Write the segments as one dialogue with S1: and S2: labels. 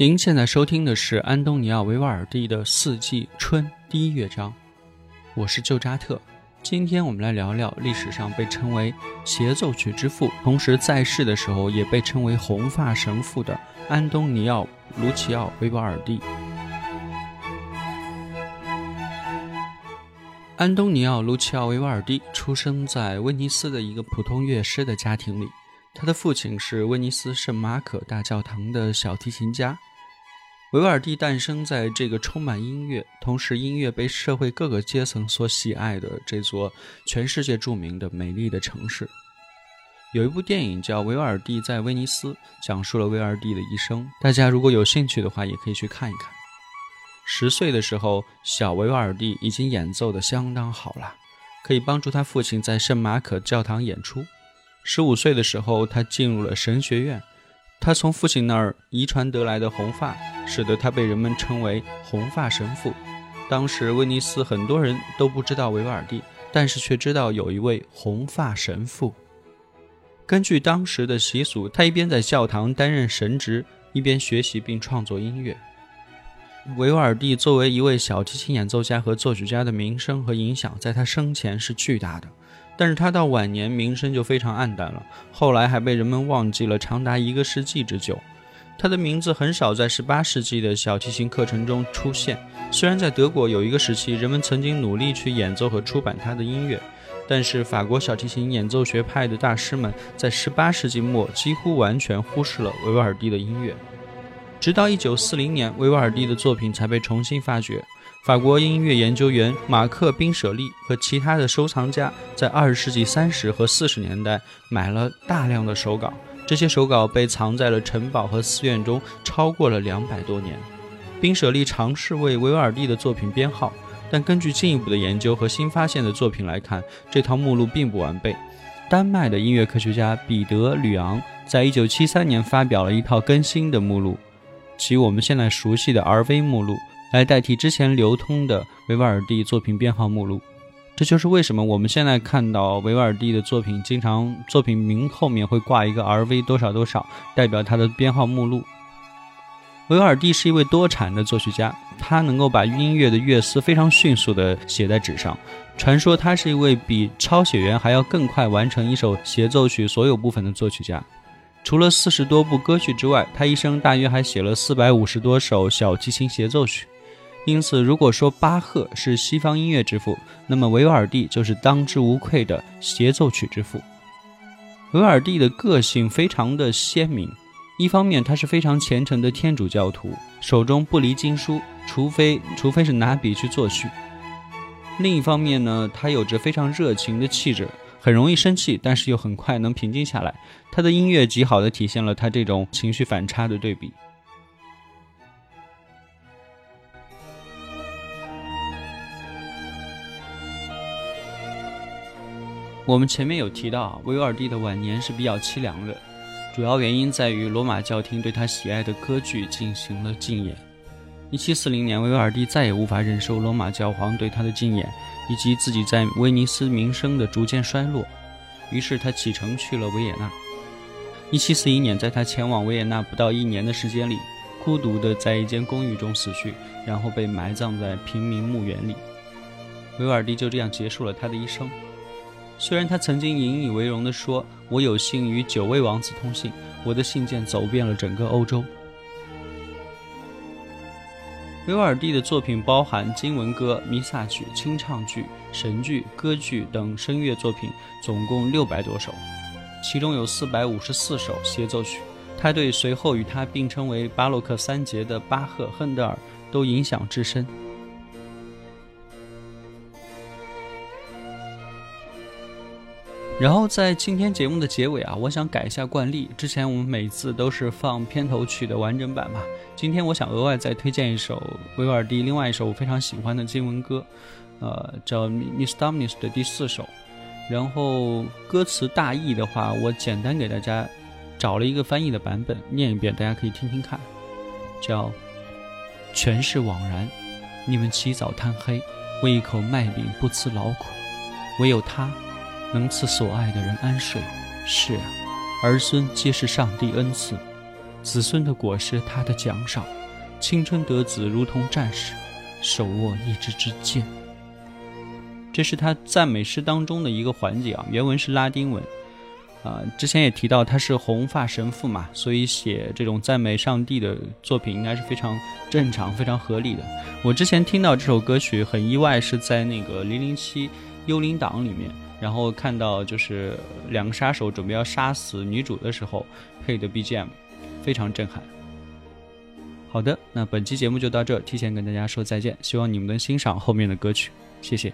S1: 您现在收听的是安东尼奥·维瓦尔第的《四季春》第一乐章，我是旧扎特。今天我们来聊聊历史上被称为协奏曲之父，同时在世的时候也被称为红发神父的安东尼奥·卢奇奥·维瓦尔第。安东尼奥·卢奇奥·维瓦尔第出生在威尼斯的一个普通乐师的家庭里，他的父亲是威尼斯圣马可大教堂的小提琴家。维瓦尔第诞生在这个充满音乐，同时音乐被社会各个阶层所喜爱的这座全世界著名的美丽的城市。有一部电影叫《维瓦尔第在威尼斯》，讲述了维瓦尔第的一生。大家如果有兴趣的话，也可以去看一看。十岁的时候，小维瓦尔第已经演奏的相当好了，可以帮助他父亲在圣马可教堂演出。十五岁的时候，他进入了神学院。他从父亲那儿遗传得来的红发，使得他被人们称为“红发神父”。当时威尼斯很多人都不知道维瓦尔第，但是却知道有一位红发神父。根据当时的习俗，他一边在教堂担任神职，一边学习并创作音乐。维瓦尔第作为一位小提琴演奏家和作曲家的名声和影响，在他生前是巨大的。但是他到晚年名声就非常暗淡了，后来还被人们忘记了长达一个世纪之久。他的名字很少在18世纪的小提琴课程中出现。虽然在德国有一个时期，人们曾经努力去演奏和出版他的音乐，但是法国小提琴演奏学派的大师们在18世纪末几乎完全忽视了维瓦尔第的音乐。直到1940年，维瓦尔第的作品才被重新发掘。法国音乐研究员马克·宾舍利和其他的收藏家在20世纪30和40年代买了大量的手稿，这些手稿被藏在了城堡和寺院中，超过了两百多年。宾舍利尝试为维瓦尔第的作品编号，但根据进一步的研究和新发现的作品来看，这套目录并不完备。丹麦的音乐科学家彼得·吕昂在1973年发表了一套更新的目录，即我们现在熟悉的 RV 目录。来代替之前流通的维瓦尔第作品编号目录，这就是为什么我们现在看到维瓦尔第的作品，经常作品名后面会挂一个 R.V 多少多少，代表他的编号目录。维瓦尔第是一位多产的作曲家，他能够把音乐的乐思非常迅速地写在纸上。传说他是一位比抄写员还要更快完成一首协奏曲所有部分的作曲家。除了四十多部歌剧之外，他一生大约还写了四百五十多首小提琴协奏曲。因此，如果说巴赫是西方音乐之父，那么维瓦尔第就是当之无愧的协奏曲之父。维瓦尔第的个性非常的鲜明，一方面他是非常虔诚的天主教徒，手中不离经书，除非除非是拿笔去作曲；另一方面呢，他有着非常热情的气质，很容易生气，但是又很快能平静下来。他的音乐极好的体现了他这种情绪反差的对比。我们前面有提到，维瓦尔第的晚年是比较凄凉的，主要原因在于罗马教廷对他喜爱的歌剧进行了禁演。一七四零年，维瓦尔第再也无法忍受罗马教皇对他的禁演，以及自己在威尼斯名声的逐渐衰落，于是他启程去了维也纳。一七四一年，在他前往维也纳不到一年的时间里，孤独地在一间公寓中死去，然后被埋葬在平民墓园里。维尔第就这样结束了他的一生。虽然他曾经引以为荣地说：“我有幸与九位王子通信，我的信件走遍了整个欧洲。”维瓦尔第的作品包含经文歌、弥撒曲、清唱剧、神剧、歌剧等声乐作品，总共六百多首，其中有四百五十四首协奏曲。他对随后与他并称为巴洛克三杰的巴赫、亨德尔都影响至深。然后在今天节目的结尾啊，我想改一下惯例。之前我们每次都是放片头曲的完整版嘛，今天我想额外再推荐一首维瓦尔第另外一首我非常喜欢的经文歌，呃，叫《Miss Dominus》的第四首。然后歌词大意的话，我简单给大家找了一个翻译的版本念一遍，大家可以听听看。叫“全是枉然，你们起早贪黑，为一口麦饼不辞劳苦，唯有他。”能赐所爱的人安睡，是啊，儿孙皆是上帝恩赐，子孙的果实他的奖赏，青春得子如同战士，手握一支支箭。这是他赞美诗当中的一个环节啊，原文是拉丁文，啊，之前也提到他是红发神父嘛，所以写这种赞美上帝的作品应该是非常正常、非常合理的。我之前听到这首歌曲很意外，是在那个《零零七幽灵党》里面。然后看到就是两个杀手准备要杀死女主的时候配的 BGM，非常震撼。好的，那本期节目就到这，提前跟大家说再见，希望你们能欣赏后面的歌曲，谢谢。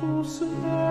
S1: so survive.